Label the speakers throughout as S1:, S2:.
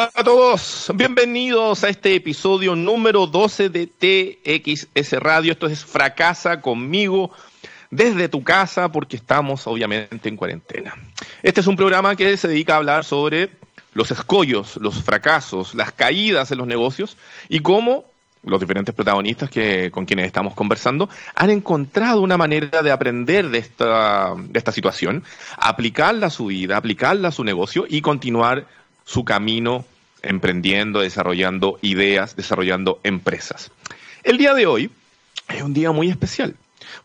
S1: Hola a todos, bienvenidos a este episodio número 12 de TXS Radio. Esto es Fracasa conmigo desde tu casa porque estamos obviamente en cuarentena. Este es un programa que se dedica a hablar sobre los escollos, los fracasos, las caídas en los negocios y cómo los diferentes protagonistas que, con quienes estamos conversando han encontrado una manera de aprender de esta, de esta situación, aplicarla a su vida, aplicarla a su negocio y continuar su camino emprendiendo, desarrollando ideas, desarrollando empresas. El día de hoy es un día muy especial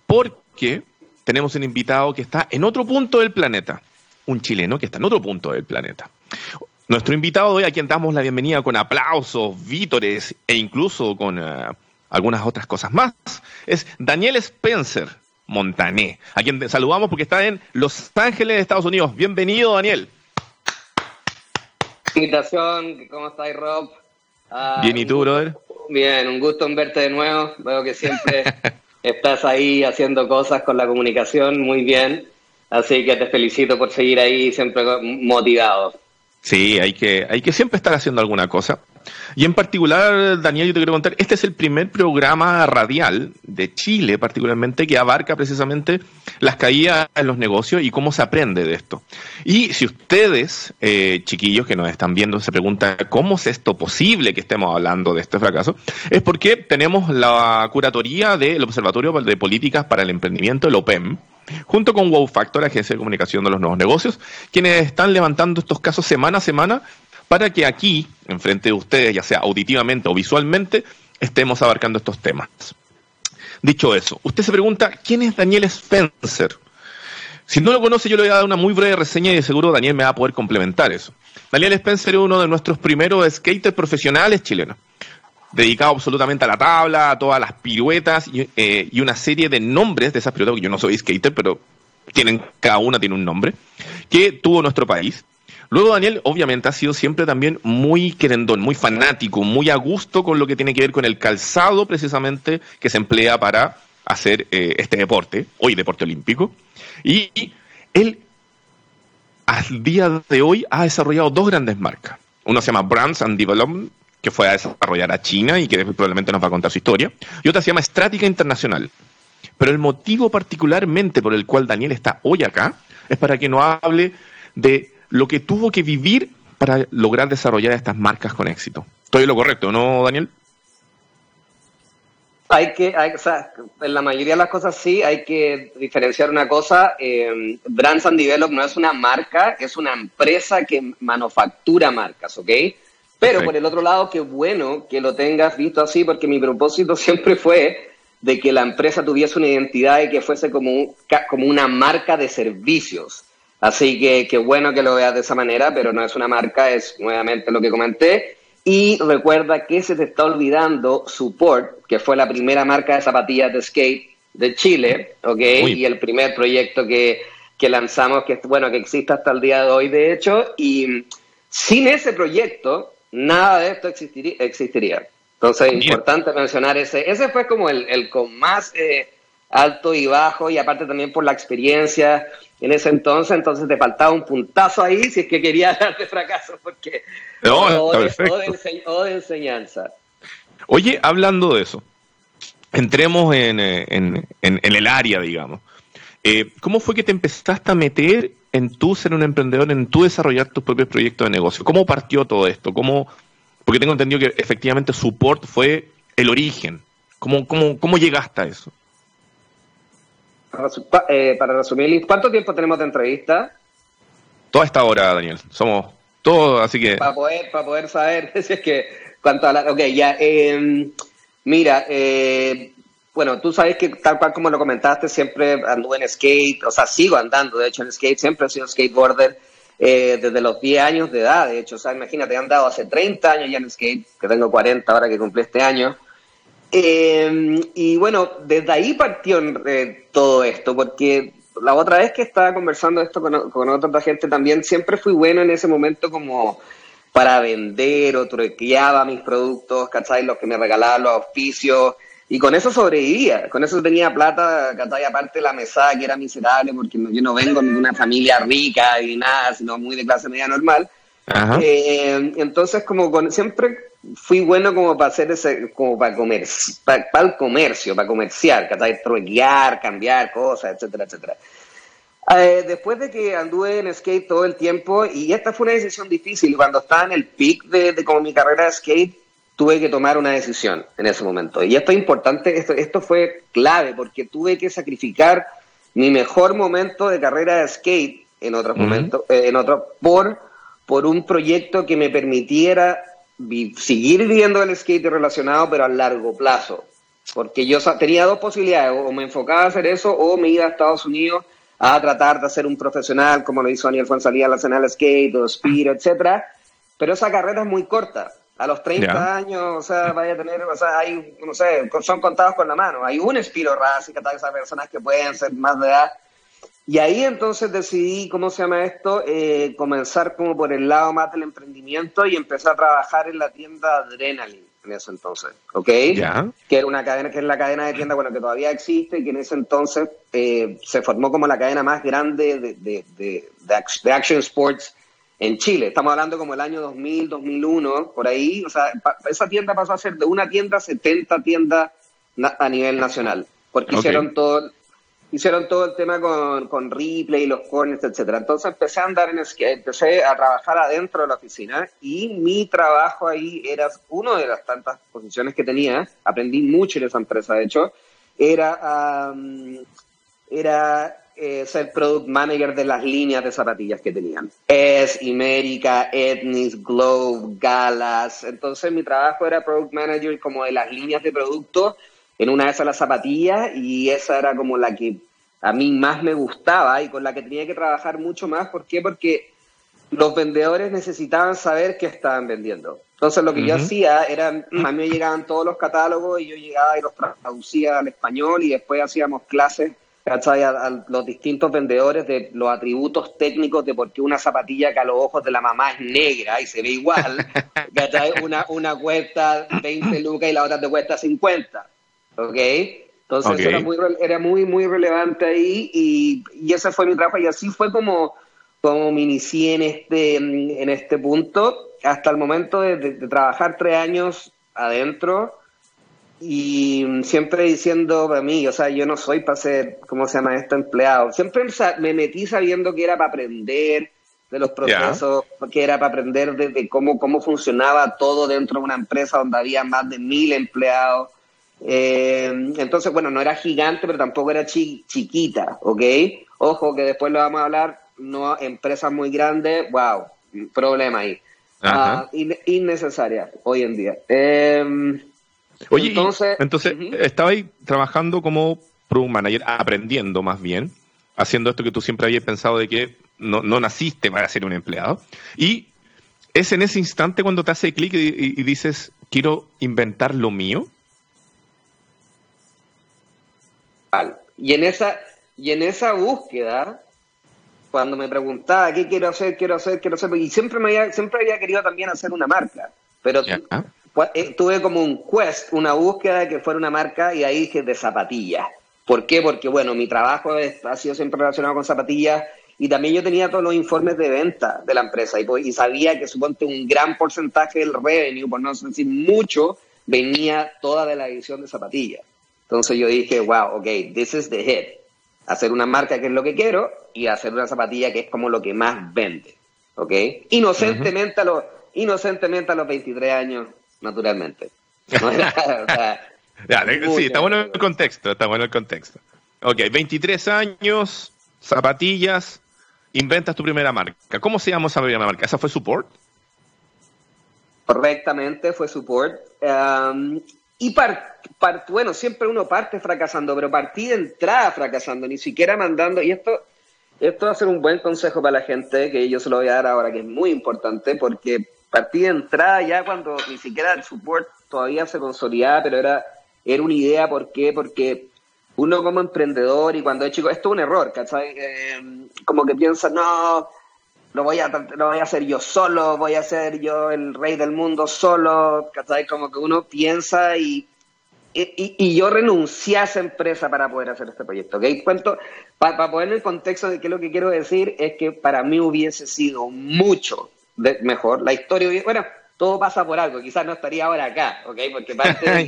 S1: porque tenemos un invitado que está en otro punto del planeta, un chileno que está en otro punto del planeta. Nuestro invitado de hoy, a quien damos la bienvenida con aplausos, vítores e incluso con uh, algunas otras cosas más, es Daniel Spencer Montané, a quien saludamos porque está en Los Ángeles, Estados Unidos. Bienvenido, Daniel.
S2: Invitación, ¿cómo estás, Rob?
S1: Uh, Bien, ¿y tú, brother?
S2: Bien, un gusto en verte de nuevo. Veo que siempre estás ahí haciendo cosas con la comunicación muy bien. Así que te felicito por seguir ahí siempre motivado.
S1: Sí, hay que, hay que siempre estar haciendo alguna cosa. Y en particular, Daniel, yo te quiero contar, este es el primer programa radial de Chile, particularmente, que abarca precisamente las caídas en los negocios y cómo se aprende de esto. Y si ustedes, eh, chiquillos que nos están viendo, se preguntan cómo es esto posible que estemos hablando de este fracaso, es porque tenemos la curatoría del Observatorio de Políticas para el Emprendimiento, el OPEM, junto con Wow Factor, Agencia de Comunicación de los Nuevos Negocios, quienes están levantando estos casos semana a semana para que aquí, enfrente de ustedes, ya sea auditivamente o visualmente, estemos abarcando estos temas. Dicho eso, usted se pregunta, ¿quién es Daniel Spencer? Si no lo conoce, yo le voy a dar una muy breve reseña y de seguro Daniel me va a poder complementar eso. Daniel Spencer es uno de nuestros primeros skaters profesionales chilenos dedicado absolutamente a la tabla, a todas las piruetas eh, y, una serie de nombres de esas piruetas, porque yo no soy skater, pero tienen, cada una tiene un nombre, que tuvo nuestro país. Luego Daniel, obviamente, ha sido siempre también muy querendón, muy fanático, muy a gusto con lo que tiene que ver con el calzado, precisamente, que se emplea para hacer eh, este deporte, hoy deporte olímpico. Y él, al día de hoy, ha desarrollado dos grandes marcas. Uno se llama Brands and Development, que fue a desarrollar a China y que probablemente nos va a contar su historia, y otra se llama Estrática Internacional. Pero el motivo particularmente por el cual Daniel está hoy acá es para que nos hable de lo que tuvo que vivir para lograr desarrollar estas marcas con éxito. ¿Estoy lo correcto, no, Daniel?
S2: Hay que, o sea, en la mayoría de las cosas sí, hay que diferenciar una cosa. Eh, Brands and Develop no es una marca, es una empresa que manufactura marcas, ¿ok? Pero por el otro lado, qué bueno que lo tengas visto así, porque mi propósito siempre fue de que la empresa tuviese una identidad y que fuese como, como una marca de servicios. Así que qué bueno que lo veas de esa manera, pero no es una marca, es nuevamente lo que comenté. Y recuerda que se te está olvidando Support, que fue la primera marca de zapatillas de skate de Chile, ¿ok? Y el primer proyecto que, que lanzamos, que bueno, que existe hasta el día de hoy, de hecho. Y sin ese proyecto, nada de esto existiría. existiría. Entonces es importante mencionar ese. Ese fue como el, el con más eh, alto y bajo, y aparte también por la experiencia en ese entonces, entonces te faltaba un puntazo ahí si es que querías dar de fracaso, porque
S1: no,
S2: o, de, o, de enseñanza.
S1: Oye, hablando de eso, entremos en, en, en, en el área, digamos. Eh, ¿Cómo fue que te empezaste a meter en tú ser un emprendedor, en tú desarrollar tus propios proyectos de negocio? ¿Cómo partió todo esto? ¿Cómo, porque tengo entendido que efectivamente Support fue el origen. ¿Cómo, cómo, cómo llegaste a eso?
S2: Eh, para resumir, ¿cuánto tiempo tenemos de entrevista?
S1: Toda esta hora, Daniel. Somos todos, así que...
S2: Para poder, para poder saber si es que... Cuánto Ok, ya. Eh, mira, eh, bueno, tú sabes que tal cual como lo comentaste, siempre anduve en skate, o sea, sigo andando, de hecho, en skate, siempre he sido skateboarder eh, desde los 10 años de edad, de hecho, o sea, imagínate, he andado hace 30 años ya en skate, que tengo 40 ahora que cumplí este año. Eh, y bueno, desde ahí partió eh, todo esto, porque la otra vez que estaba conversando esto con, con otra gente también, siempre fui bueno en ese momento como para vender o truqueaba mis productos, ¿cachai? Los que me regalaban los oficios y con eso sobrevivía, con eso tenía plata, ¿cachai? Aparte la mesada que era miserable porque yo no vengo de una familia rica y nada, sino muy de clase media normal. Eh, entonces, como con, siempre fui bueno como para hacer ese, como para comer, para, el comercio, para comerciar, truequear, cambiar cosas, etcétera, etcétera. Eh, después de que anduve en skate todo el tiempo, y esta fue una decisión difícil, cuando estaba en el peak de, de como mi carrera de skate, tuve que tomar una decisión en ese momento. Y esto es importante, esto, esto fue clave, porque tuve que sacrificar mi mejor momento de carrera de skate en otros momentos, eh, en otro, por, por un proyecto que me permitiera seguir viviendo el skate relacionado, pero a largo plazo. Porque yo tenía dos posibilidades, o me enfocaba a hacer eso, o me iba a Estados Unidos a tratar de ser un profesional, como lo hizo Daniel Fuenzalía en la del skate, o Speed, etcétera. Pero esa carrera es muy corta. A los 30 años, o sea, vaya a tener, o sea, hay, no sé, son contados con la mano. Hay un Spiro y que esas personas que pueden ser más de edad. Y ahí entonces decidí, ¿cómo se llama esto? Eh, comenzar como por el lado más del emprendimiento y empecé a trabajar en la tienda Adrenaline en ese entonces, ¿ok? Que era una cadena, que es la cadena de tienda, bueno, que todavía existe y que en ese entonces eh, se formó como la cadena más grande de, de, de, de, action sports en Chile. Estamos hablando como el año 2000, 2001, por ahí. O sea, esa tienda pasó a ser de una tienda a 70 tiendas a nivel nacional, porque hicieron todo hicieron todo el tema con, con Ripley, y los corners, etcétera. Entonces empecé a andar en empecé a trabajar adentro de la oficina y mi trabajo ahí era una de las tantas posiciones que tenía, aprendí mucho en esa empresa, de hecho, era, era eh, ser product manager de las líneas de zapatillas que tenían. Es, Imérica, Etnis, Globe, Galas. Entonces mi trabajo era product manager como de las líneas de producto en una de esas las zapatillas y esa era como la que a mí más me gustaba y con la que tenía que trabajar mucho más. ¿Por qué? Porque los vendedores necesitaban saber qué estaban vendiendo. Entonces lo que yo hacía era, a mí me llegaban todos los catálogos y yo llegaba y los traducía al español y después hacíamos clases ¿cachai? A, los distintos vendedores de los atributos técnicos de por qué una zapatilla que a los ojos de la mamá es negra y se ve igual, ¿cachai? Una, una cuesta 20 lucas y la otra te cuesta 50. ¿Ok? Entonces era, muy, era muy, muy relevante ahí y, y, ese fue mi trabajo y así fue como, como me inicié en este, en este punto hasta el momento de, trabajar tres años adentro y siempre diciendo para mí, o sea, yo no soy para ser, ¿cómo se llama esto? Empleado. Siempre me metí sabiendo que era para aprender de los procesos, que era para aprender de, cómo, cómo funcionaba todo dentro de una empresa donde había más de mil empleados eh, entonces, bueno, no era gigante, pero tampoco era chiquita, ¿ok? Ojo, que después lo vamos a hablar, no empresas muy grandes, wow, problema ahí. Uh, innecesaria hoy en día.
S1: Em, Oye, entonces, entonces estaba ahí trabajando como product manager, aprendiendo más bien, haciendo esto que tú siempre habías pensado de que no, no naciste para ser un empleado. Y es en ese instante cuando te hace clic y, dices, quiero inventar lo mío.
S2: Y en esa, y en esa búsqueda, cuando me preguntaba qué quiero hacer, quiero hacer, quiero hacer, y siempre me había, siempre había querido también hacer una marca, pero eh, tuve como un quest, una búsqueda de que fuera una marca y ahí dije de zapatillas. ¿Por qué? Porque, bueno, mi trabajo ha sido siempre relacionado con zapatillas y también yo tenía todos los informes de venta de la empresa y, pues, y sabía que suponte un gran porcentaje del revenue, por no decir mucho, venía toda de la edición de zapatillas. Entonces yo dije, wow, ok, this is the hit. Hacer una marca que es lo que quiero y hacer una zapatilla que es como lo que más vende. ¿Ok? Inocentemente, a, los, inocentemente a los 23 años, naturalmente. sí,
S1: está bueno el contexto, está bueno el contexto. Ok, 23 años, zapatillas, inventas tu primera marca. ¿Cómo se llama esa primera marca? ¿Esa fue Support?
S2: Correctamente, fue Support. Um, y bueno, siempre uno parte fracasando, pero partí de entrada fracasando, ni siquiera mandando, y esto, esto va a ser un buen consejo para la gente, que yo se lo voy a dar ahora, que es muy importante, porque partí de entrada ya cuando ni siquiera el support todavía se consolidaba, pero era, era una idea, ¿por qué? Porque uno como emprendedor y cuando es chico, esto es un error, ¿cachai? Eh, como que piensa, no, lo voy a lo voy a hacer yo solo, voy a ser yo el rey del mundo solo, ¿cachai? Como que uno piensa y, y, yo renuncié a esa empresa para poder hacer este proyecto, ¿ok? Cuento, para poner el contexto de qué es lo que quiero decir, es que para mí hubiese sido mucho mejor. La historia, bueno, todo pasa por algo, quizás no estaría ahora acá, ¿ok? Porque parte de.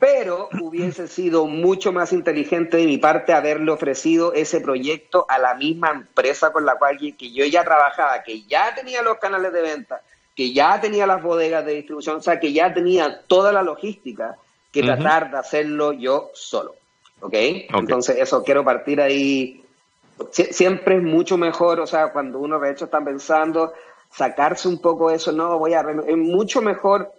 S2: Pero hubiese sido mucho más inteligente de mi parte haberle ofrecido ese proyecto a la misma empresa con la cual que yo ya trabajaba, que ya tenía los canales de venta, que ya tenía las bodegas de distribución, o sea, que ya tenía toda la logística, que tratar de hacerlo yo solo. ¿Ok? Entonces, eso quiero partir ahí. siempre es mucho mejor, o sea, cuando uno de hecho está pensando sacarse un poco eso, no, voy a... Es mucho mejor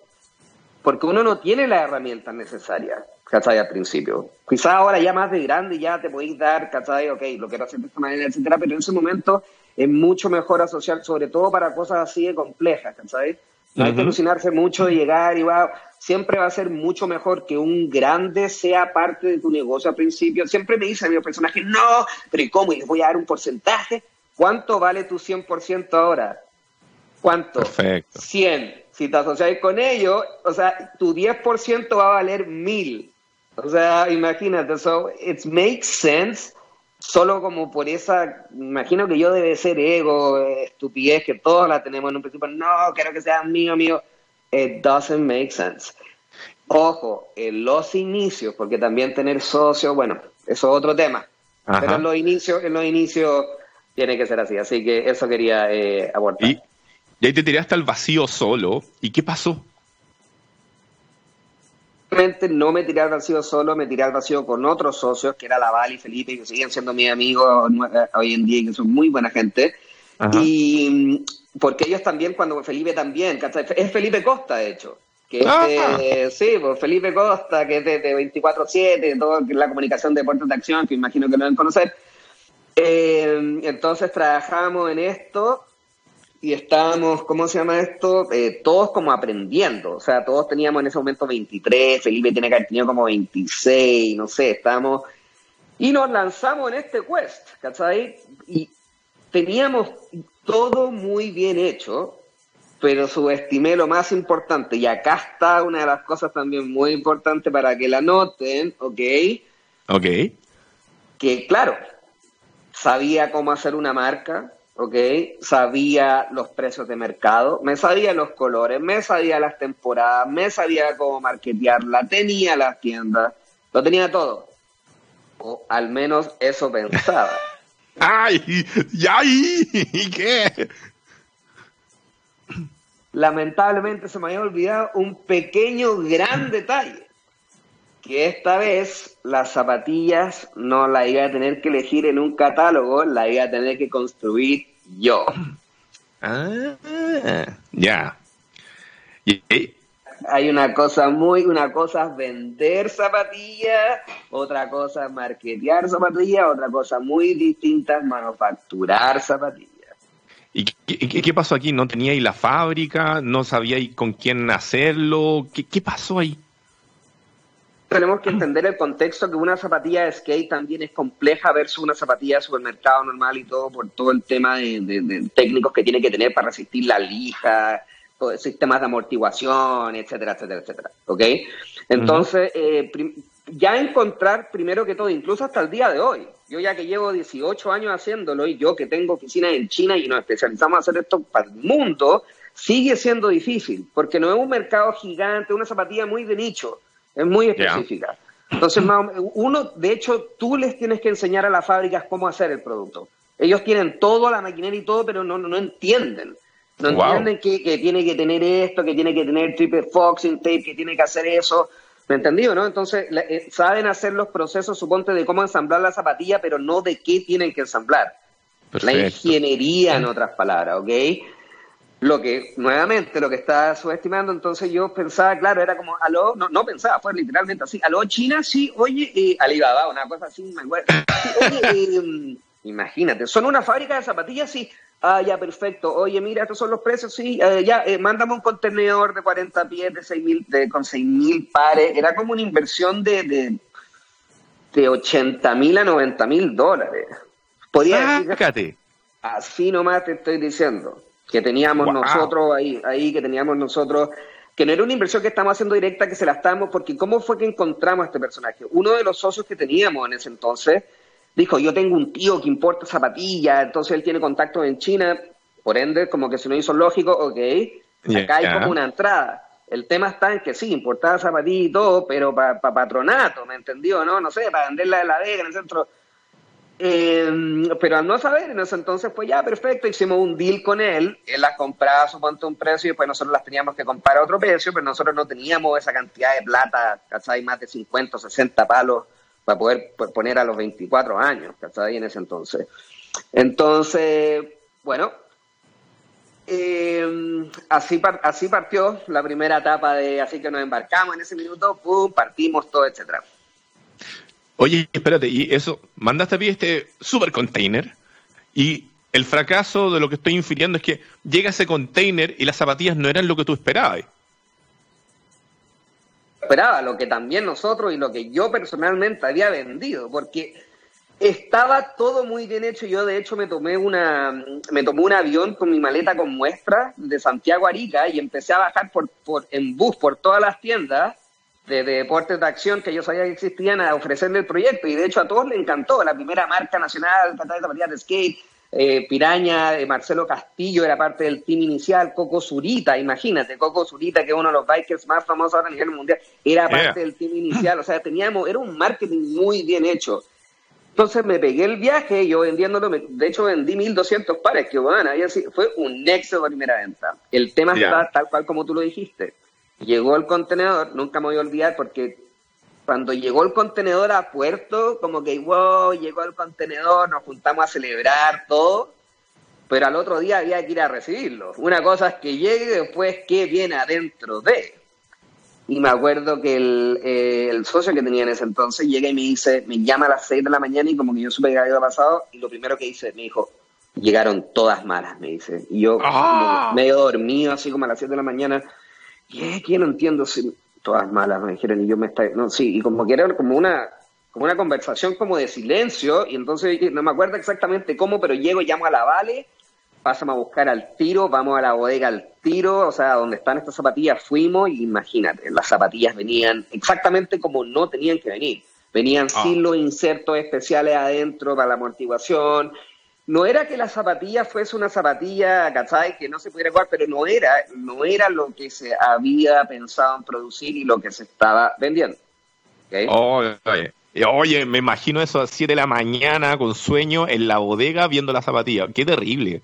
S2: porque uno no tiene las herramientas necesarias, ¿cachai? Al principio. Quizás ahora ya más de grande ya te podéis dar, ¿cachai? Ok, lo quiero hacer de esta manera, etcétera, pero en ese momento es mucho mejor asociar, sobre todo para cosas así de complejas, ¿cachai? No hay que alucinarse mucho de llegar y va, siempre va a ser mucho mejor que un grande sea parte de tu negocio al principio. Siempre me dicen a mi personaje, no, pero ¿y cómo? ¿Y les voy a dar un porcentaje? ¿Cuánto vale tu 100% ahora? ¿Cuánto?
S1: Perfecto.
S2: 100 si te asocias con ellos, o sea, tu 10% va a valer 1000. O sea, imagínate, so it makes sense solo como por esa, imagino que yo debe ser ego, estupidez, que todos la tenemos en un principio, no, quiero que sea mío, mío. It doesn't make sense. Ojo, en los inicios, porque también tener socios, bueno, eso es otro tema. Pero en los inicios, en los inicios tiene que ser así. Así que eso quería eh, abortar.
S1: Y ahí te tiraste al vacío solo. ¿Y qué pasó?
S2: no me tiré al vacío solo, me tiré al vacío con otros socios, que era Laval y Felipe, que siguen siendo mis amigos eh, hoy en día y que son muy buena gente. Y mm, porque ellos también, cuando Felipe también, es Felipe Costa, de hecho. Que es sí, pues Felipe Costa, que es de, 24-7, toda la comunicación de puertos de acción, que imagino que lo deben conocer. Eh, entonces trabajamos en esto y estábamos, ¿cómo se llama esto? Eh, todos como aprendiendo, o sea, todos teníamos en ese momento 23, Felipe tiene que haber tenido como 26, no sé, estábamos... Y nos lanzamos en este quest, ¿cachai? Y teníamos todo muy bien hecho, pero subestimé lo más importante, y acá está una de las cosas también muy importantes para que la noten, ¿ok?
S1: Ok.
S2: Que claro, sabía cómo hacer una marca, ¿ok? Sabía los precios de mercado, me sabía los colores, me sabía las temporadas, me sabía cómo marketearla, tenía las tiendas, lo tenía todo. O al menos eso pensaba.
S1: ¡Ay! ¿Y qué?
S2: Lamentablemente se me había olvidado un pequeño gran detalle que esta vez las zapatillas no las iba a tener que elegir en un catálogo, la iba a tener que construir yo.
S1: Ah, ya.
S2: Hay una cosa muy, una cosa es vender zapatillas, otra cosa es marketear zapatillas, otra cosa muy distinta es manufacturar zapatillas.
S1: ¿Y qué, pasó aquí? ¿No teníais la fábrica? ¿No sabíais con quién hacerlo? ¿Qué, qué pasó ahí?
S2: Tenemos que entender el contexto que una zapatilla de skate también es compleja versus una zapatilla de supermercado normal y todo por todo el tema de, técnicos que tiene que tener para resistir la lija, sistemas de amortiguación, etcétera, etcétera, etcétera. ¿Ok? Entonces, eh, ya encontrar, primero que todo, incluso hasta el día de hoy, yo ya que llevo 18 años haciéndolo y yo que tengo oficinas en China y nos especializamos en hacer esto para el mundo, sigue siendo difícil, porque no es un mercado gigante, una zapatilla muy de nicho es muy específica. Entonces, uno, de hecho, tú les tienes que enseñar a las fábricas cómo hacer el producto. Ellos tienen todo, la maquinaria y todo, pero no, no, entienden. No entienden que, que, tiene que tener esto, que tiene que tener triple foxing tape, que tiene que hacer eso. ¿Me entendido, no? Entonces, eh, saben hacer los procesos, suponte, de cómo ensamblar la zapatilla, pero no de qué tienen que ensamblar. La ingeniería, en otras palabras, ¿ok? Lo que, nuevamente, lo que está subestimando, entonces yo pensaba, claro, era como, aló, no, no pensaba, fue literalmente así, aló, China, sí, oye, eh, Alibaba, una cosa así, me acuerdo. oye, em, imagínate, son una fábrica de zapatillas, sí, ah, ya, perfecto, oye, mira, estos son los precios, sí, eh, ya, eh, mándame un contenedor de 40 pies de 6 mil, de, con 6 mil pares, era como una inversión de, de, de 80 mil a 90 mil dólares. Podía decir, así nomás te estoy diciendo que teníamos nosotros ahí, ahí, que teníamos nosotros, que no era una inversión que estamos haciendo directa, que se la estamos, porque ¿cómo fue que encontramos a este personaje? Uno de los socios que teníamos en ese entonces dijo, yo tengo un tío que importa zapatillas, entonces él tiene contacto en China, Por ende, como que se nos hizo lógico, ok, acá hay como una entrada. El tema está en que sí, importaba zapatillas y todo, pero para patronato, ¿me entendió? No, no sé, para venderla de la Vega en el centro. Eh, pero al no saber, en ese entonces, pues ya, perfecto, hicimos un deal con él, él las compraba suponte un precio y pues nosotros las teníamos que comprar a otro precio, pero nosotros no teníamos esa cantidad de plata, ¿cachai? Más de 50 o 60 palos para poder poner a los 24 años, ¿cachai? En ese entonces. Entonces, bueno, eh, así, así partió la primera etapa de, así que nos embarcamos en ese minuto, pum, partimos todo, etcétera.
S1: Oye, espérate, y eso, mandaste a ti este super container y el fracaso de lo que estoy infiriendo es que llega ese container y las zapatillas no eran lo que tú esperabas.
S2: Esperaba lo que también nosotros y lo que yo personalmente había vendido, porque estaba todo muy bien hecho. Yo, de hecho, me tomé una, me tomé un avión con mi maleta con muestra de Santiago Arica y empecé a bajar por, por, en bus por todas las tiendas de, deportes de acción que yo sabía que existían a ofrecerle el proyecto. Y de hecho, a todos les encantó. La primera marca nacional, de de skate, eh, Piraña, eh, Marcelo Castillo era parte del team inicial, Coco Zurita, imagínate, Coco Zurita, que es uno de los bikers más famosos ahora a nivel mundial, era parte del team inicial. O sea, teníamos, era un marketing muy bien hecho. Entonces me pegué el viaje, yo vendiéndolo, de hecho vendí 1200 pares, que bueno, ahí así, fue un éxito de primera venta. El tema está tal cual como tú lo dijiste. Llegó el contenedor, nunca me voy a olvidar porque cuando llegó el contenedor a puerto, como que wow, llegó el contenedor, nos juntamos a celebrar todo, pero al otro día había que ir a recibirlo. Una cosa es que llegue y después qué viene adentro de. Y me acuerdo que eh, el, socio que tenía en ese entonces llega y me dice, me llama a las 6 de la mañana y como que yo supe que había pasado, y lo primero que hice, me dijo, llegaron todas malas, me dice. Y yo ¡Ah! medio dormido, así como a las 7 de la mañana, ¿qué? ¿Qué? No entiendo si todas malas, me dijeron, y yo me está, no, sí, y como que era como una, como una conversación como de silencio, y entonces no me acuerdo exactamente cómo, pero llego, llamo a la Vale, pásame a buscar al tiro, vamos a la bodega al tiro, o sea, donde están estas zapatillas fuimos y imagínate, las zapatillas venían exactamente como no tenían que venir. Venían ah. sin los insertos especiales adentro para la amortiguación. No era que la zapatilla fuese una zapatilla, ¿cachai? Que no se pudiera jugar, pero no era, no era lo que se había pensado en producir y lo que se estaba vendiendo.
S1: oye, oye, me imagino eso a 7 de la mañana con sueño en la bodega viendo la zapatilla. Qué terrible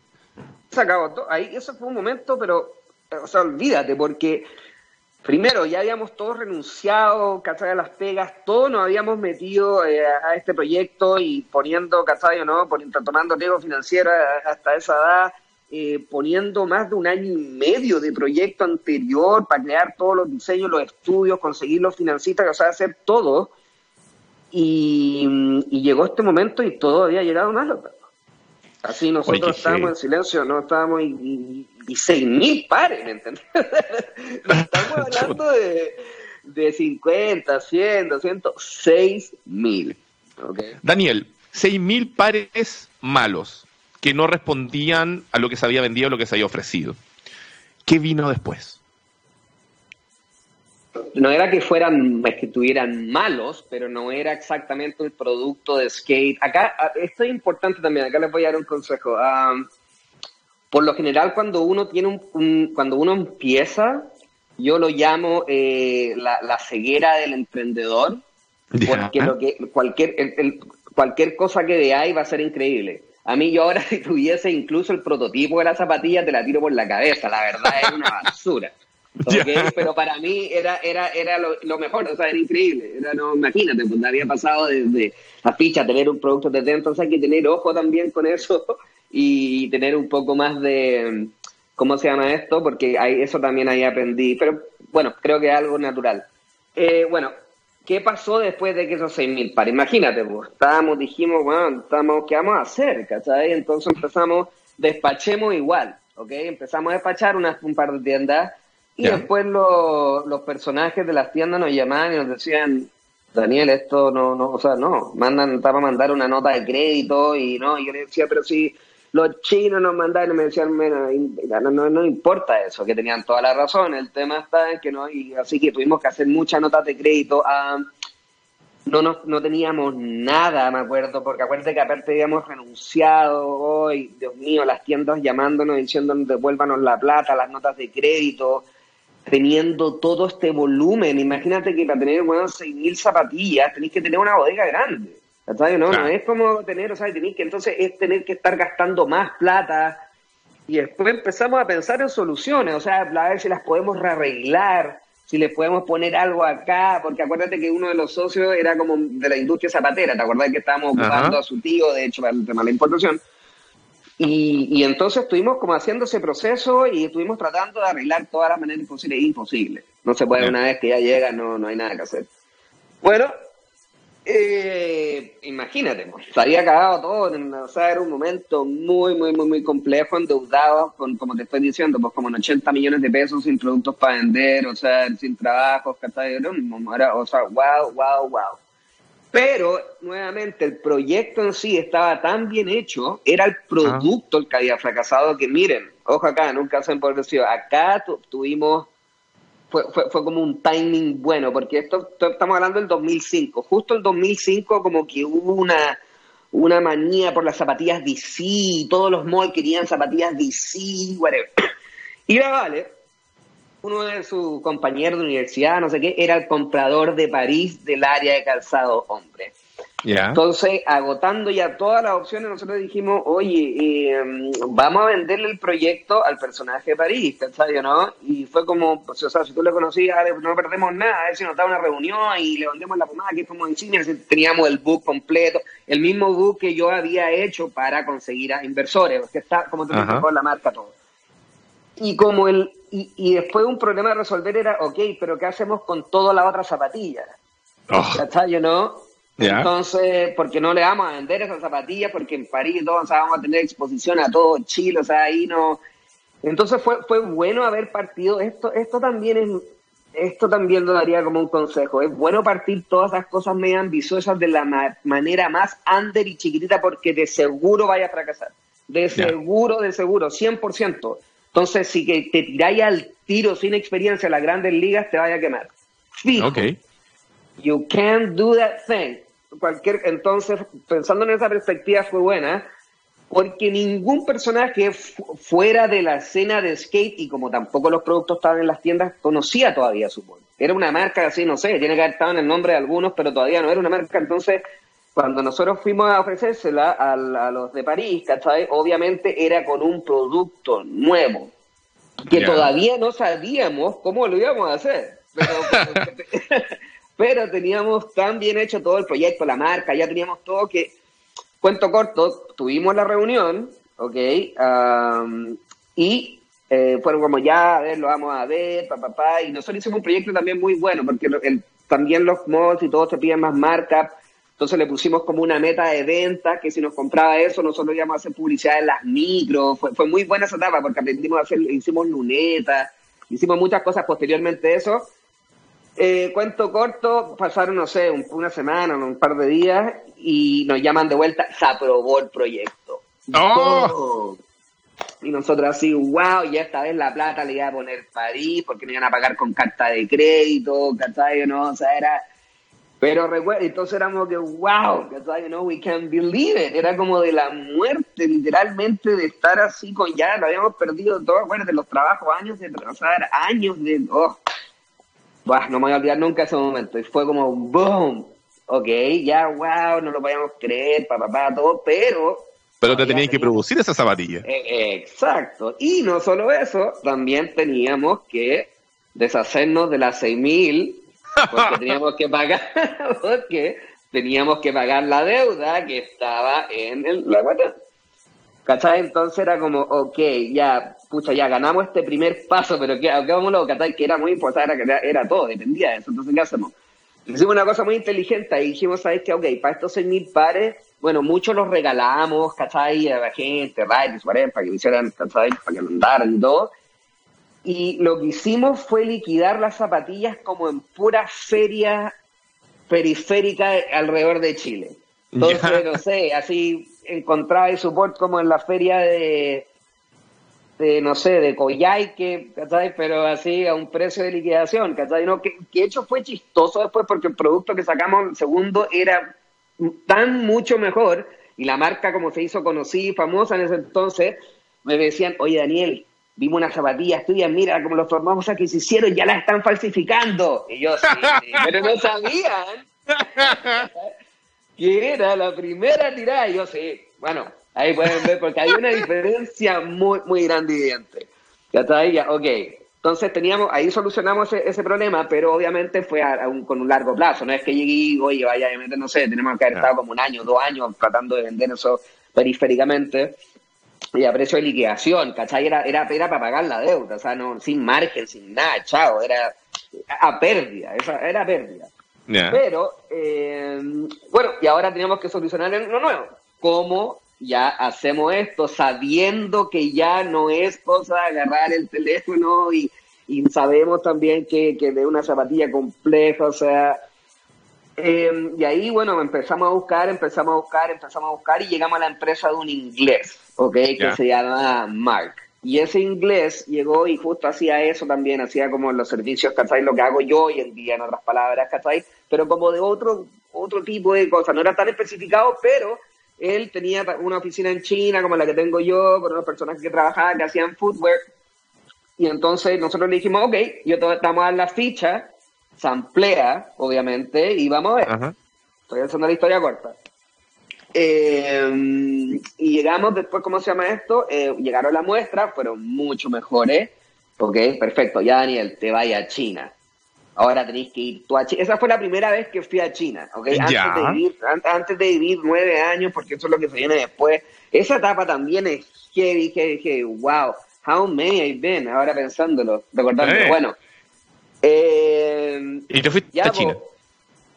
S2: se acabó todo. Ahí, eso fue un momento, pero, o sea, olvídate, porque primero ya habíamos todos renunciado, ¿cachai? A las pegas, todos nos habíamos metido eh, a este proyecto y poniendo, ¿cachai? ¿no? Poniendo, tomando riesgo financiero hasta esa edad, eh, poniendo más de un año y medio de proyecto anterior para crear todos los diseños, los estudios, conseguir los financistas, o sea, hacer todo. Y, y llegó este momento y todo había llegado mal. Así nosotros estábamos en silencio, no estábamos y, y, seis mil pares, ¿me entiendes? estamos hablando de, de 50, 100, 200, seis mil.
S1: Daniel, seis mil pares malos que no respondían a lo que se había vendido, a lo que se había ofrecido. ¿Qué vino después?
S2: no era que fueran, que estuvieran malos, pero no era exactamente el producto de skate. Acá, esto es importante también, acá les voy a dar un consejo. Por lo general, cuando uno tiene un, cuando uno empieza, yo lo llamo eh, la, ceguera del emprendedor, porque lo que, cualquier, cualquier cosa que veáis va a ser increíble. A mí yo ahora si tuviese incluso el prototipo de la zapatilla, te la tiro por la cabeza, la verdad es una basura. Pero para mí era, era, era lo, mejor, o sea, era increíble. Era, no, imagínate, pues había pasado desde la ficha tener un producto desde entonces hay que tener ojo también con eso y tener un poco más de, ¿cómo se llama esto? Porque hay, eso también ahí aprendí, pero bueno, creo que es algo natural. Eh, bueno, ¿qué pasó después de que esos 6.000 pares? Imagínate, pues, estábamos, dijimos, bueno, estamos, ¿qué vamos a hacer? ¿cachai? Entonces empezamos, despachemos igual, ¿ok? Empezamos a despachar unas, un par de tiendas y después los personajes de las tiendas nos llamaban y nos decían, Daniel, esto no, no, o sea, no, mandan, para mandar una nota de crédito y no, y yo le decía, pero si los chinos nos mandaban y me decían, no, no, no, importa eso, que tenían toda la razón, el tema está en que no, y así que tuvimos que hacer muchas notas de crédito. no, no, no teníamos nada, me acuerdo, porque acuérdate que aparte habíamos renunciado hoy, Dios mío, las tiendas llamándonos, diciéndonos devuélvanos la plata, las notas de crédito, teniendo todo este volumen. Imagínate que para tener, bueno, 6.000 zapatillas tenéis que tener una bodega grande. No, no es como tener, o sea, tenéis que entonces es tener que estar gastando más plata. Y después empezamos a pensar en soluciones, o sea, a ver si las podemos rearreglar si le podemos poner algo acá, porque acuérdate que uno de los socios era como de la industria zapatera, ¿te acuerdas que estábamos ocupando a su tío, de hecho, para el tema de la importación? Y, y, entonces estuvimos como haciendo ese proceso y estuvimos tratando de arreglar todas las maneras posibles. Imposible. No se puede una vez que ya llega, no, no hay nada que hacer. Bueno, eh, imagínate, se había acabado todo, o sea, era un momento muy, muy, muy, muy complejo, endeudado, con, como te estoy diciendo, pues como en 80 millones de pesos sin productos para vender, o sea, sin trabajos, era, o sea, wow, wow, wow. Pero, nuevamente, el proyecto en sí estaba tan bien hecho, era el producto el que había fracasado, que miren, ojo acá, nunca se han decir, acá tuvimos fue, fue, fue, como un timing bueno, porque esto, estamos hablando del 2005. Justo el 2005 como que hubo una, una manía por las zapatillas DC, todos los malls querían zapatillas DC, whatever. Y la Vale, uno de sus compañeros de universidad, no sé qué, era el comprador de París del área de calzado hombre. Entonces, agotando ya todas las opciones, nosotros dijimos, oye, em, vamos a venderle el proyecto al personaje de París, ¿cachai? ¿no? Y fue como, pues, o sea, si tú le conocías, no perdemos nada, a ver si nos da una reunión y le vendemos la pomada, que es como insignia, teníamos el book completo, el mismo book que yo había hecho para conseguir a inversores, que está, como te con la marca, todo. Y como el, y, y después un problema de resolver era, ok, pero ¿qué hacemos con toda la otra zapatilla? Oh. ¿Cachai? ¿no? Entonces, porque no le vamos a vender esas zapatillas, porque en París todos vamos a tener exposición a todo Chile, o sea, ahí no. Entonces fue, fue bueno haber partido. Esto, esto también es, esto también lo daría como un consejo. Es bueno partir todas esas cosas medio ambiciosas de la manera más under y chiquitita, porque de seguro vaya a fracasar. De seguro, de seguro, 100%. Entonces, si que te tiráis al tiro sin experiencia en las grandes ligas, te vaya a quemar. Fijo. Okay. You can't do that thing cualquier, entonces, pensando en esa perspectiva fue buena, porque ningún personaje fuera de la escena de skate, y como tampoco los productos estaban en las tiendas, conocía todavía su Era una marca así, no sé, tiene que haber estado en el nombre de algunos, pero todavía no era una marca. Entonces, cuando nosotros fuimos a ofrecérsela a, a los de París, ¿cachai? Obviamente era con un producto nuevo, que todavía no sabíamos cómo lo íbamos a hacer. Pero, pero teníamos tan bien hecho todo el proyecto, la marca, ya teníamos todo que, cuento corto, tuvimos la reunión, ¿ok? y eh, fueron como ya, a ver, lo vamos a ver, papá, papá, y nosotros hicimos un proyecto también muy bueno, porque también los mods y todos te piden más marca, entonces le pusimos como una meta de venta, que si nos compraba eso, nosotros íbamos a hacer publicidad en las micros, fue, fue muy buena esa etapa, porque aprendimos a hacer, hicimos lunetas, hicimos muchas cosas posteriormente eso, eh, cuento corto, pasaron, no sé, una semana, un par de días, y nos llaman de vuelta, se aprobó el proyecto. ¡Oh! Y nosotros así, wow, y esta vez la plata le iba a poner París, porque me iban a pagar con carta de crédito, ¿cachai? ¿no? O sea, era... Pero recuerdo, entonces éramos que, wow, ¿cachai? ¿no? We can't believe it. Era como de la muerte, literalmente, de estar así con ya, lo habíamos perdido todo, bueno, de los trabajos, años de trabajar, años de... Oh, no me voy a olvidar nunca ese momento. Y fue como, boom, ok, ya, wow, no lo podíamos creer, papá, papá, todo, pero...
S1: Pero te tenías que producir esa zapatilla.
S2: Eh, exacto. Y no solo eso, también teníamos que deshacernos de las 6.000, porque teníamos que pagar, porque teníamos que pagar la deuda que estaba en el, la. ¿Cachai? Entonces era como, ok, ya, pucha, ya ganamos este primer paso, pero que, hagámoslo, ¿cachai? Que era muy importante, era, era todo, dependía de eso. Entonces, ¿qué hacemos? Hicimos una cosa muy inteligente y dijimos, ¿sabes qué? Ok, para estos 6.000 pares, bueno, muchos los regalamos, ¿cachai? A la gente, whatever, para que hicieran, ¿cachai? Para que andaran y todo. Y lo que hicimos fue liquidar las zapatillas como en pura feria periférica alrededor de Chile. Entonces, no sé, así encontraba el support como en la feria de de, no sé, de Coyhaique, ¿cachai? Pero así a un precio de liquidación, ¿cachai? No, que, que hecho fue chistoso después porque el producto que sacamos el segundo era tan mucho mejor y la marca como se hizo conocida y famosa en ese entonces, me decían, oye Daniel, vimos unas zapatillas tuyas, mira como los formamos que se hicieron, ya las están falsificando. Y yo, sí, pero no sabían que era la primera tirada. Y yo, sí, bueno, ahí pueden ver, porque hay una diferencia muy, muy grande y evidente. Ya está ahí, ya, ok. Entonces teníamos, ahí solucionamos ese, problema, pero obviamente fue con un largo plazo. No es que llegué y, oye, vaya, no sé, tenemos que haber estado como un año, dos años tratando de vender eso periféricamente y a precio de liquidación, ¿cachai? Era, era, era para pagar la deuda, o sea, no, sin margen, sin nada, chao, era a pérdida, era pérdida. Pero, eh, bueno, y ahora teníamos que solucionar lo nuevo. ¿Cómo ya hacemos esto sabiendo que ya no es cosa de agarrar el teléfono y, sabemos también que, que de una zapatilla compleja, o sea, eh, y ahí, bueno, empezamos a buscar, empezamos a buscar, empezamos a buscar y llegamos a la empresa de un inglés, ¿ok? Que se llama Mark. Y ese inglés llegó y justo hacía eso también, hacía como los servicios, ¿cachai? Lo que hago yo hoy en día, en otras palabras, ¿cachai? Pero como de otro, otro tipo de cosas. No era tan especificado, pero él tenía una oficina en China, como la que tengo yo, con unas personas que trabajaban, que hacían footwear. Y entonces nosotros le dijimos, ok, yo estamos a la ficha se amplía, obviamente, y vamos a ver. Estoy haciendo la historia corta. Eh, y llegamos después, ¿cómo se llama esto? Eh, llegaron la muestra, fueron mucho mejores. Ok, perfecto. Ya, Daniel, te vaya a China. Ahora tenéis que ir tú a China. Esa fue la primera vez que fui a China. Ok, antes, de vivir, antes de vivir nueve años, porque eso es lo que se viene después. Esa etapa también es heavy, que dije, wow, how many I've been. Ahora pensándolo, recordando. Bueno,
S1: eh, ¿Y te fuiste a China?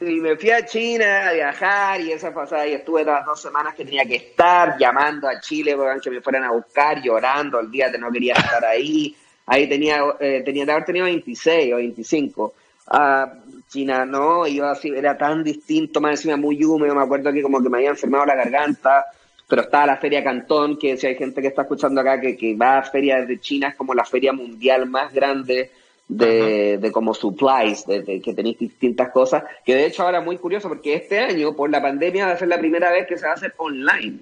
S2: y me fui a China a viajar y esa pasada y estuve las dos semanas que tenía que estar llamando a Chile para que me fueran a buscar, llorando, el día que no quería estar ahí. Ahí tenía, eh, tenía que haber tenido 26 o 25. China no, yo así, era tan distinto, más encima muy húmedo, me acuerdo que como que me había enfermado la garganta, pero estaba la Feria Cantón, que si hay gente que está escuchando acá que, que va a ferias de China, es como la feria mundial más grande de, de como supplies, de, que tenéis distintas cosas, que de hecho ahora muy curioso porque este año por la pandemia va a ser la primera vez que se va a hacer online.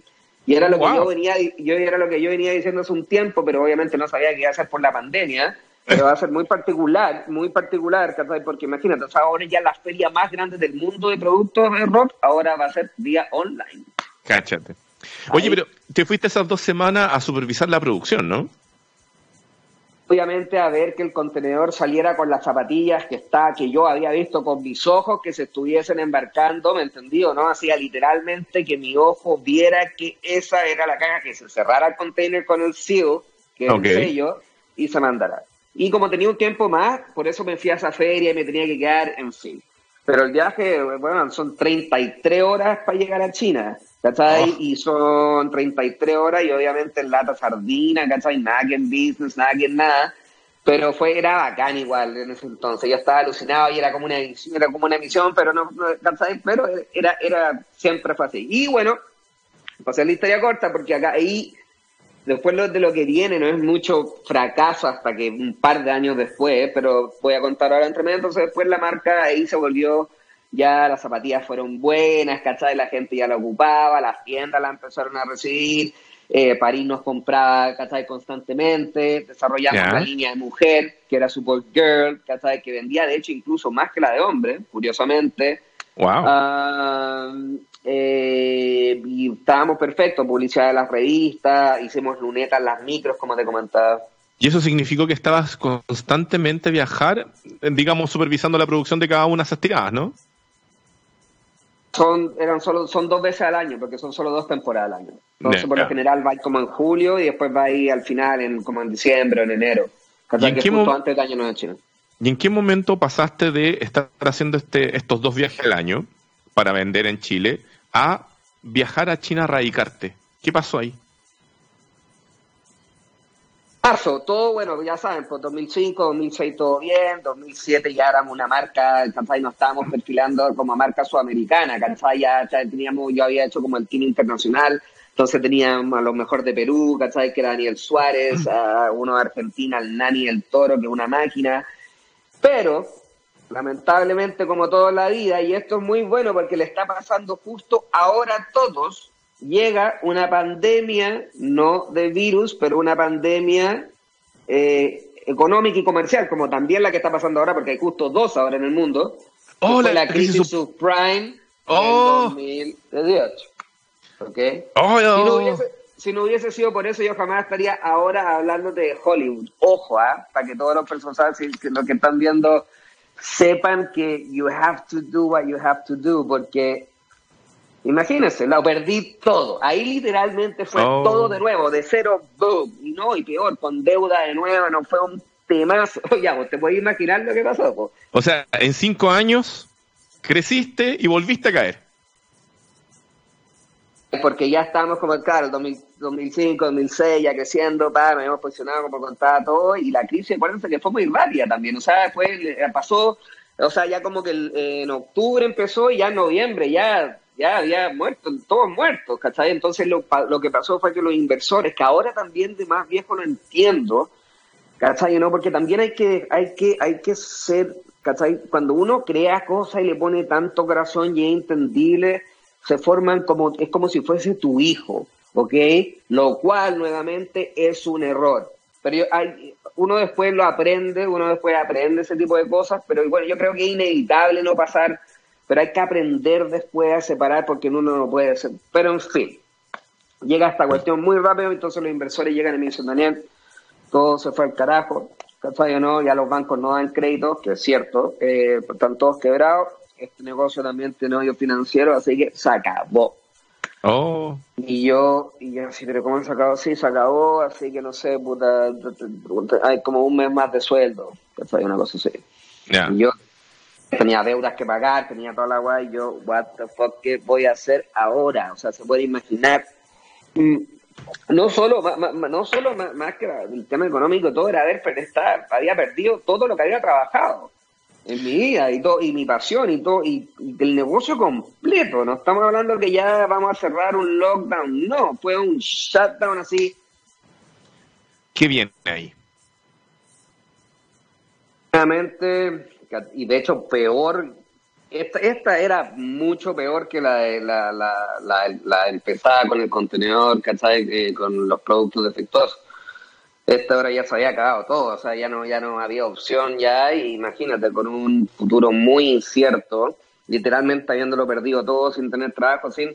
S2: Y era lo que yo venía, yo era lo que yo venía diciendo hace un tiempo, pero obviamente no sabía que iba a ser por la pandemia. Pero va a ser muy particular, muy particular, porque imagínate, ahora ya la feria más grande del mundo de productos de rock, ahora va a ser vía online.
S1: Cáchate. Oye, pero te fuiste esas dos semanas a supervisar la producción, ¿no?
S2: obviamente a ver que el contenedor saliera con las zapatillas que está, que yo había visto con mis ojos que se estuviesen embarcando, ¿me entendió? ¿No? Hacía literalmente que mi ojo viera que esa era la caja, que se cerrara el container con el seal, que es el sello, y se mandara. Y como tenía un tiempo más, por eso me fui a esa feria y me tenía que quedar, en fin. Pero el viaje, bueno, son 33 horas para llegar a China. ¿cachai? Oh. Y son 33 horas y obviamente en lata sardina, ¿cachai? Nada que en business, nada que en nada. Pero fue, era bacán igual en ese entonces. Yo estaba alucinado y era como una era como una misión, pero no, ¿cachai? Pero era, era, siempre así. Y bueno, pasé la historia corta porque acá ahí, después de lo que viene, no es mucho fracaso hasta que un par de años después, pero voy a contar ahora entre medio. Entonces después la marca ahí se volvió ya las zapatillas fueron buenas, ¿cachai? La gente ya la ocupaba, las tiendas la empezaron a recibir, eh, París nos compraba, ¿cachai? Constantemente, desarrollamos una línea de mujer, que era Support Girl, ¿cachai? Que vendía, de hecho, incluso más que la de hombre, curiosamente.
S1: Wow.
S2: Ah, eh, y estábamos perfectos, publicidad de las revistas, hicimos lunetas, las micros, como te comentaba.
S1: Y eso significó que estabas constantemente viajar, digamos, supervisando la producción de cada una de esas tiradas, ¿no?
S2: Son, eran solo, son dos veces al año, porque son solo dos temporadas al año. Entonces, por lo general, va como en julio y después va ahí al final, en, como en diciembre o en enero. ¿Y en, qué antes del año nuevo China.
S1: ¿Y en qué momento pasaste de estar haciendo este, estos dos viajes al año para vender en Chile a viajar a China a radicarte? ¿Qué pasó ahí?
S2: Marzo, todo bueno, ya saben, pues 2005, 2006 todo bien, 2007 ya éramos una marca, ¿cachai? Nos estábamos perfilando como marca sudamericana, ¿cachai? Ya, teníamos, yo había hecho como el team internacional, Entonces teníamos a los mejores de Perú, ¿cachai? Que era Daniel Suárez, a uno de Argentina, el Nani el Toro, que es una máquina. Pero, lamentablemente, como toda la vida, y esto es muy bueno porque le está pasando justo ahora a todos, llega una pandemia, no de virus, pero una pandemia eh, económica y comercial, como también la que está pasando ahora, porque hay justo dos ahora en el mundo.
S1: Oh,
S2: la, crisis subprime
S1: oh.
S2: 2018. ¿Ok?
S1: Oh,
S2: si, no hubiese, si, no hubiese, sido por eso, yo jamás estaría ahora hablando de Hollywood. Ojo, ¿ah? para que todos los personajes que lo que están viendo sepan que you have to do what you have to do, porque imagínense, lo perdí todo. Ahí literalmente fue
S1: Oh.
S2: todo de nuevo, de cero, boom. Y no, y peor, con deuda de nuevo, no fue un temazo. Ya, vos te puedes imaginar lo que pasó, po?
S1: O sea, en cinco años creciste y volviste a caer.
S2: porque ya estábamos como, claro, el 2000 2005, 2006, ya creciendo, pa, nos hemos posicionado como contaba todo, y la crisis, acuérdense que fue muy rápida también, o sea, después eh, pasó, o sea, ya como que eh, en octubre empezó y ya en noviembre ya, ya había muerto, todos muertos, ¿cachai? Entonces lo, lo que pasó fue que los inversores, que ahora también de más viejo lo entiendo, ¿cachai? ¿No? Porque también hay que, hay que, hay que ser, ¿cachai? Cuando uno crea cosas y le pone tanto corazón y es entendible, se forman como, es como si fuese tu hijo, ¿ok? Lo cual, nuevamente, es un error. Pero yo- hay, uno después lo aprende, uno después aprende ese tipo de cosas, pero bueno, yo creo que es inevitable no pasar, pero hay que aprender después a separar porque uno no puede ser. Pero en fin, llega esta cuestión muy rápido, entonces los inversores llegan y me dicen, Daniel, todo se fue al carajo, ¿cachai no? Ya los bancos no dan créditos, que es cierto, eh, están todos quebrados, este negocio también tiene hoyo financiero, así que se acabó.
S1: Oh,
S2: Y yo, y yo así, pero ¿cómo se acabó? Sí, se acabó, así que no sé, puta, hay como un mes más de sueldo, ¿cachai? Una cosa así.
S1: ya.
S2: Y yo tenía deudas que pagar, tenía toda la guay, y yo, what the fuck, ¿qué voy a hacer ahora? O sea, se puede imaginar. mm, No solo, no solo más, que el tema económico, todo era haber estar, había perdido todo lo que había trabajado en mi vida y todo, y mi pasión y todo, y, y el negocio completo. No estamos hablando que ya vamos a cerrar un lockdown, no, fue un shutdown así
S1: ¿Qué viene ahí?
S2: Realmente, y de hecho peor, esta, esta era mucho peor que la, de- la, la, la, la empezada con el contenedor, ¿cachai? Eh, con los productos defectuosos. Esta hora ya se había acabado todo, o sea, ya no, ya no había opción ya, y imagínate, con un futuro muy incierto, literalmente habiéndolo perdido todo, sin tener trabajo, sin,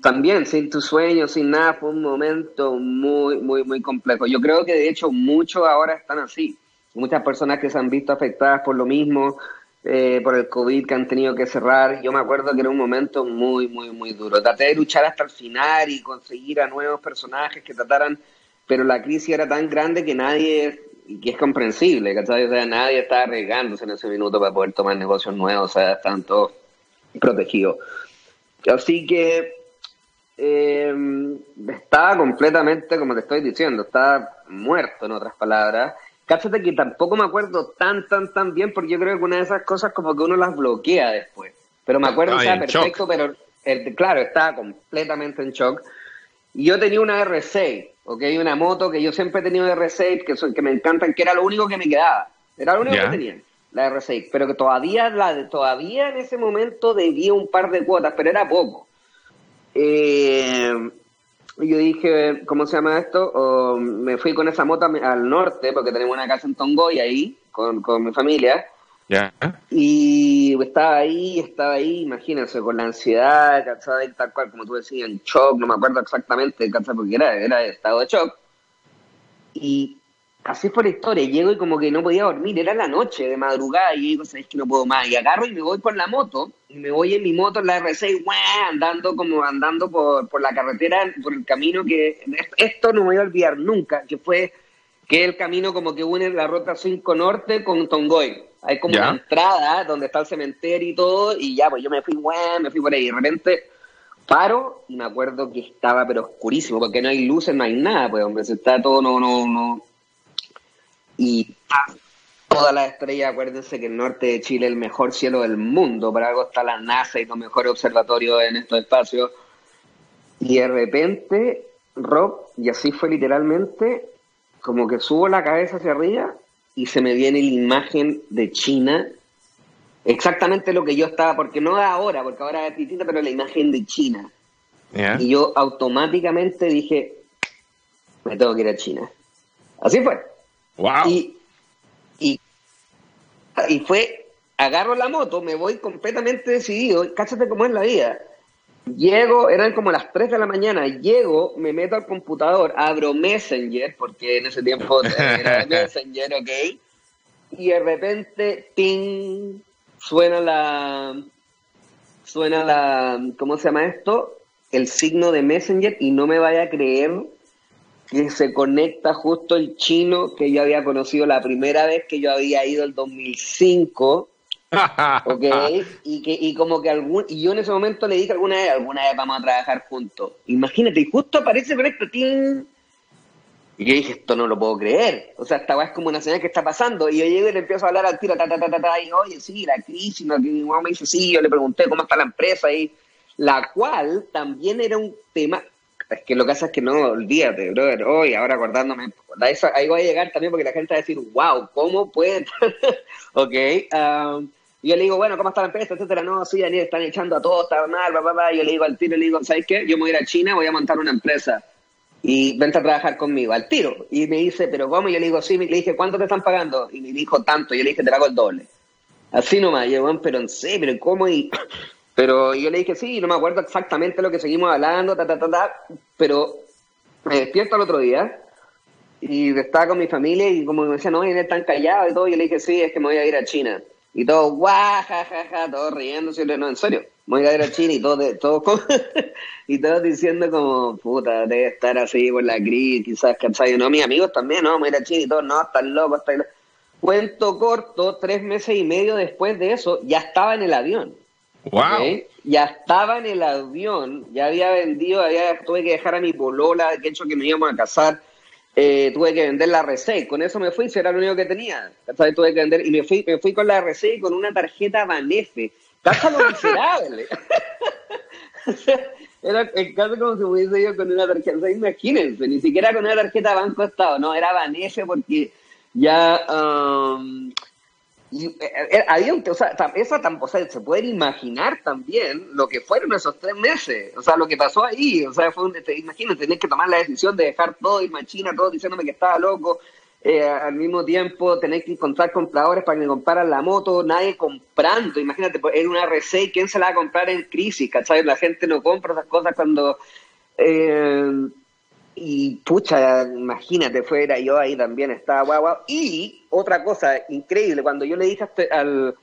S2: también sin tus sueños, sin nada, fue un momento muy, muy, muy complejo. Yo creo que de hecho muchos ahora están así. Muchas personas que se han visto afectadas por lo mismo, eh, por el COVID, que han tenido que cerrar. Yo me acuerdo que era un momento muy, muy, muy duro. Traté de luchar hasta el final y conseguir a nuevos personajes que trataran, pero la crisis era tan grande que nadie, y que es comprensible, ¿cachai? O sea, nadie estaba arriesgándose en ese minuto para poder tomar negocios nuevos, o sea, estaban todos protegidos. Así que eh, estaba completamente, como te estoy diciendo, estaba muerto, en otras palabras. Cállate que tampoco me acuerdo tan, tan, tan bien, porque yo creo que una de esas cosas como que uno las bloquea después. Pero me acuerdo,
S1: Ay,
S2: o sea, perfecto, pero el- claro, estaba completamente en shock. Y yo tenía una R6, ¿ok? Una moto que yo siempre he tenido R6, que, son, que me encantan, que era lo único que me quedaba. Era lo único que tenía, la R6. Pero que todavía, la, todavía en ese momento debía un par de cuotas, pero era poco. Eh, yo dije, ¿cómo se llama esto? O me fui con esa moto al norte, porque tenemos una casa en Tongoy ahí, con, con mi familia. Y estaba ahí, estaba ahí, imagínense, con la ansiedad, ¿cachai? Tal cual, como tú decías, en shock, no me acuerdo exactamente, ¿cachai? Porque era, era estado de shock. Y así la historia, llego y como que no podía dormir, era la noche, de madrugada, y digo, ¿sabes que no puedo más? Y agarro y me voy por la moto, y me voy en mi moto, en la R6, ¡guau! andando como andando por, por la carretera, por el camino que, esto no me voy a olvidar nunca, que fue que el camino como que une la ruta 5 norte con Tongoy. Hay como
S1: Ya.
S2: una entrada donde está el cementerio y todo, y ya, pues yo me fui, ¡guau! me fui por ahí, y de repente paro y me acuerdo que estaba pero oscurísimo, porque no hay luces, no hay nada, pues hombre, se está todo, no, no, no. Y ¡pam! todas las estrellas, acuérdense que el norte de Chile es el mejor cielo del mundo, por algo está la NASA y los mejores observatorios en estos espacios. Y de repente, Rob, y así fue literalmente, como que subo la cabeza hacia arriba y se me viene la imagen de China, exactamente lo que yo estaba, porque no ahora, porque ahora es distinta, pero la imagen de China. Y yo automáticamente dije, me tengo que ir a China. Así fue.
S1: Wow.
S2: Y, y, y fue, agarro la moto, me voy completamente decidido, cáchate cómo es la vida. Llego, eran como las 3 de la mañana, llego, me meto al computador, abro Messenger, porque en ese tiempo era Messenger, ¿ok? Y de repente, ting, suena la, suena la, ¿cómo se llama esto? El signo de Messenger y no me vaya a creer que se conecta justo el chino que yo había conocido la primera vez que yo había ido el 2005 ¿ok? Y, que, y como que algún, y yo en ese momento le dije alguna vez, alguna vez vamos a trabajar juntos. Imagínate, y justo aparece con esto, ¡ting! Y yo dije, esto no lo puedo creer. O sea, esta es como una señal que está pasando. Y yo llego y le empiezo a hablar al tiro, ta, ta, ta, ta, ta y oye, sí, la crisis, ¿no? que mi mamá me dice, sí, yo le pregunté cómo está la empresa, y la cual también era un tema, es que lo que pasa es que no, olvídate, brother, hoy, ahora acordándome, ahí voy a llegar también porque la gente va a decir, wow, ¿cómo puede? ok, um, y yo le digo, bueno, ¿cómo está la empresa? Etcétera. No, sí, Daniel, están echando a todos, está mal, bla, Y yo le digo al tiro, le digo, ¿sabes qué? Yo me voy a ir a China, voy a montar una empresa. Y vente a trabajar conmigo, al tiro. Y me dice, ¿pero cómo? Y yo le digo, sí, le dije, ¿cuánto te están pagando? Y me dijo, tanto. Y yo le dije, te pago el doble. Así nomás. Y yo, bueno, pero no sé, pero ¿cómo? Y, pero yo le dije, sí, no me acuerdo exactamente lo que seguimos hablando, ta, ta, ta, ta. Pero me despierto el otro día y estaba con mi familia y como me decían, no, viene tan callado y todo. Y yo le dije, sí, es que me voy a ir a China. Y todos, guau, ja, ja, ja, todos riéndose, no, en serio, voy a ir a China y todos, todos, y todos diciendo como, puta, debe estar así por la crisis, quizás, ¿cachai? No, mis amigos también, no, voy a ir a China y todos, no, están locos, están locos. Cuento corto, tres meses y medio después de eso, ya estaba en el avión.
S1: Wow.
S2: Ya estaba en el avión, ya había vendido, había, tuve que dejar a mi polola, que hecho que me íbamos a casar, eh, tuve que vender la RC, con eso me fui, si era lo único que tenía, Tuve que vender, y me fui, me fui con la RC y con una tarjeta Banefe, caja lo miserable. era casi como si hubiese ido con una tarjeta, o sea, imagínense, ni siquiera con una tarjeta Banco Estado, no, era Banefe porque ya um, y, eh, eh, había o sea, esa, o se pueden imaginar también lo que fueron esos tres meses, o sea, lo que pasó ahí, o sea, fue un, te, imagínate, tenés que tomar la decisión de dejar todo, ir a China, todo diciéndome que estaba loco, eh, al mismo tiempo tenés que encontrar compradores para que me compraran la moto, nadie comprando, imagínate, pues, es una RC, ¿quién se la va a comprar en crisis? ¿Cachai? La gente no compra esas cosas cuando... Eh, y pucha, imagínate, fuera yo ahí también estaba guau, guau. Y otra cosa increíble, cuando yo le dije al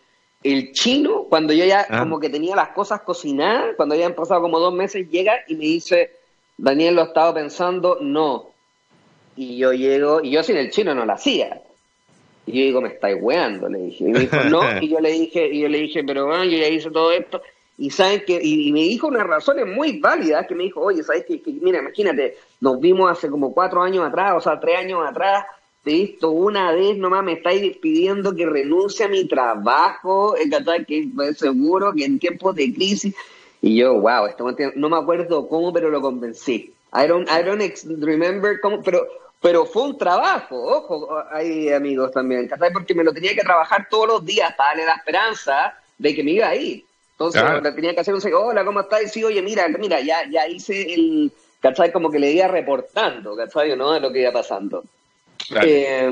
S2: el chino, cuando yo ya ah. como que tenía las cosas cocinadas, cuando ya han pasado como dos meses, llega y me dice, Daniel, lo estaba pensando, no. Y yo llego, y yo sin el chino no lo hacía. Y yo digo, me estáis weando, le dije. Y me dijo, no, y yo le dije, y yo le dije, pero bueno, yo ya hice todo esto. Y saben que, y, me dijo unas razones muy válidas que me dijo, oye, ¿sabes qué? Mira, imagínate, nos vimos hace como cuatro años atrás, o sea, tres años atrás, te he visto una vez nomás, me estáis pidiendo que renuncie a mi trabajo, que seguro que en tiempos de crisis. Y yo, wow, esto no me acuerdo cómo, pero lo convencí. I don't, I don't remember cómo, pero, pero fue un trabajo, ojo, hay amigos también, Porque me lo tenía que trabajar todos los días para darle la esperanza de que me iba a. Entonces, tenía que hacer un hola, ¿cómo estás? Sí, oye, mira, mira, ya, ya hice el, ¿cachai? Como que le iba reportando, ¿cachai? ¿No? De lo que iba pasando. Eh,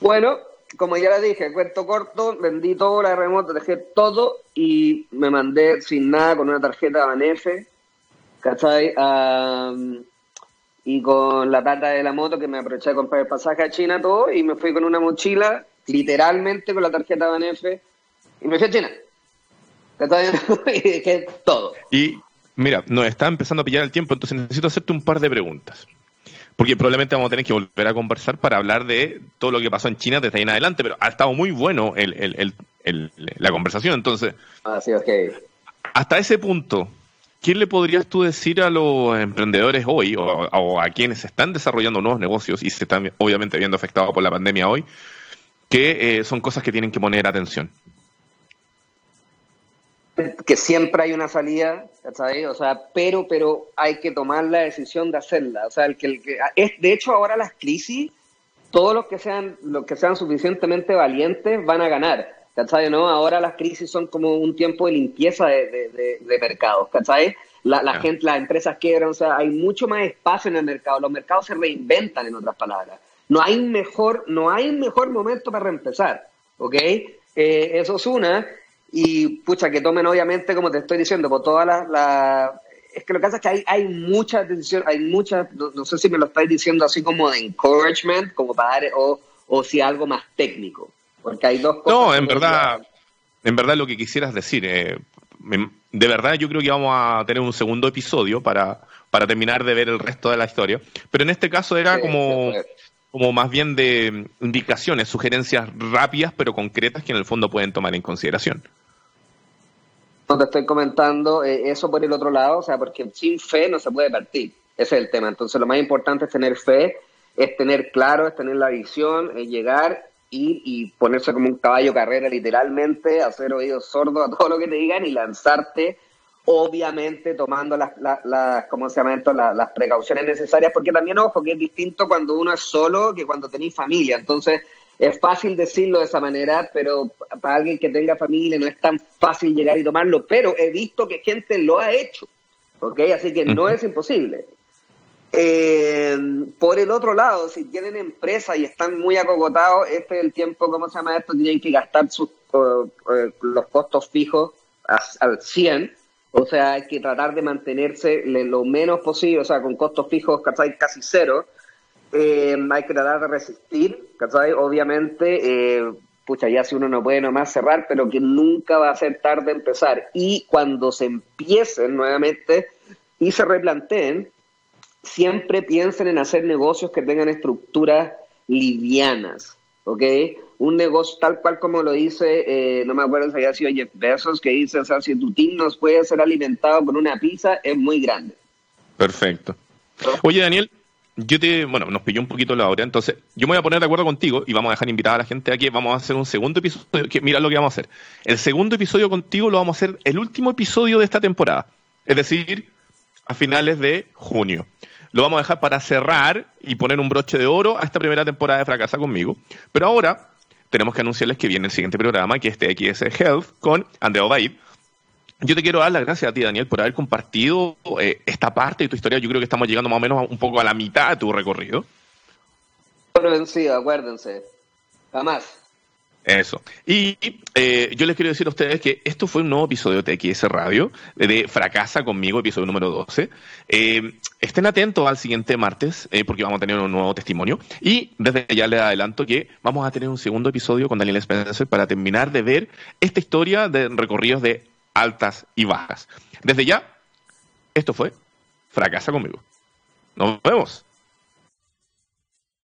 S2: bueno, como ya le dije, cuento corto, vendí todo la remota, dejé todo y me mandé sin nada con una tarjeta Banef, ¿cachai? y con la plata de la moto que me aproveché de comprar el pasaje a China, todo, y me fui con una mochila, literalmente con la tarjeta Banef, y me fui a China. Que todo.
S1: Y mira, nos está empezando a pillar el tiempo, entonces necesito hacerte un par de preguntas. Porque probablemente vamos a tener que volver a conversar para hablar de todo lo que pasó en China desde ahí en adelante, pero ha estado muy bueno la conversación, entonces.
S2: Ah, sí.
S1: Hasta ese punto, ¿qué le podrías tú decir a los emprendedores hoy o, a quienes están desarrollando nuevos negocios y se están obviamente viendo afectados por la pandemia hoy, que eh, son cosas que tienen que poner atención?
S2: Que siempre hay una salida, ¿sabes? O sea, pero, pero hay que tomar la decisión de hacerla. O sea, el que, el que es, de hecho, ahora las crisis, todos los que sean, los que sean suficientemente valientes van a ganar. ¿Cachai? ¿No? Ahora las crisis son como un tiempo de limpieza de, de, de, mercados, ¿cachai? La, la gente, las empresas quiebran, o sea, hay mucho más espacio en el mercado, los mercados se reinventan, en otras palabras. No hay mejor, no hay mejor momento para reempezar, ¿ok? Eh, eso es una. Y pucha, que tomen obviamente, como te estoy diciendo, por todas las... La, es que lo que pasa es que hay, hay muchas decisiones, hay muchas, no, sé si me lo estáis diciendo así como de encouragement, como para dar, o, o si algo más técnico. Porque hay dos cosas.
S1: No, en verdad, en verdad lo que quisieras decir, eh, de verdad yo creo que vamos a tener un segundo episodio para, para terminar de ver el resto de la historia. Pero en este caso era como, como más bien de indicaciones, sugerencias rápidas pero concretas que en el fondo pueden tomar en consideración.
S2: Te estoy comentando eh, eso por el otro lado, o sea, porque sin fe no se puede partir. Ese es el tema. Entonces, lo más importante es tener fe, es tener claro, es tener la visión, es llegar ir y ponerse como un caballo carrera, literalmente, hacer oídos sordos a todo lo que te digan y lanzarte, obviamente tomando las, las, ¿cómo se llama esto? Las, las precauciones necesarias, porque también, ojo, que es distinto cuando uno es solo que cuando tenéis familia. Entonces, es fácil decirlo de esa manera, pero para alguien que tenga familia no es tan fácil llegar y tomarlo, pero he visto que gente lo ha hecho, ¿ok? Así que no es imposible. Eh, por el otro lado, si tienen empresa y están muy acogotados, este es el tiempo, ¿cómo se llama esto? Tienen que gastar sus, eh, los costos fijos al 100, o sea, hay que tratar de mantenerse lo menos posible, o sea, con costos fijos casi cero, eh, hay que tratar de resistir, ¿cachai? Obviamente, eh, pucha, ya si uno no puede nomás cerrar, pero que nunca va a ser tarde empezar. Y cuando se empiecen nuevamente y se replanteen, siempre piensen en hacer negocios que tengan estructuras livianas, ¿ok? Un negocio tal cual como lo dice, eh, no me acuerdo si había sido Jeff Bezos, que dice, o sea, si tu team nos puede ser alimentado con una pizza, es muy grande.
S1: Perfecto. Oye, Daniel, yo te, bueno, nos pilló un poquito la hora, entonces yo me voy a poner de acuerdo contigo y vamos a dejar invitada a la gente aquí, vamos a hacer un segundo episodio, mira lo que vamos a hacer. El segundo episodio contigo lo vamos a hacer el último episodio de esta temporada, es decir, a finales de junio. Lo vamos a dejar para cerrar y poner un broche de oro a esta primera temporada de Fracasa conmigo. Pero ahora tenemos que anunciarles que viene el siguiente programa, que es TXS Health con Andrea Obaid. Yo te quiero dar las gracias a ti, Daniel, por haber compartido eh, esta parte de tu historia. Yo creo que estamos llegando más o menos un poco a la mitad de tu recorrido.
S2: vencido, acuérdense. Jamás.
S1: Eso. Y eh, yo les quiero decir a ustedes que esto fue un nuevo episodio de TXS Radio, de Fracasa conmigo, episodio número 12. Eh, estén atentos al siguiente martes, eh, porque vamos a tener un nuevo testimonio. Y desde ya les adelanto que vamos a tener un segundo episodio con Daniel Spencer para terminar de ver esta historia de recorridos de altas y bajas. Desde ya, esto fue Fracasa conmigo. Nos vemos.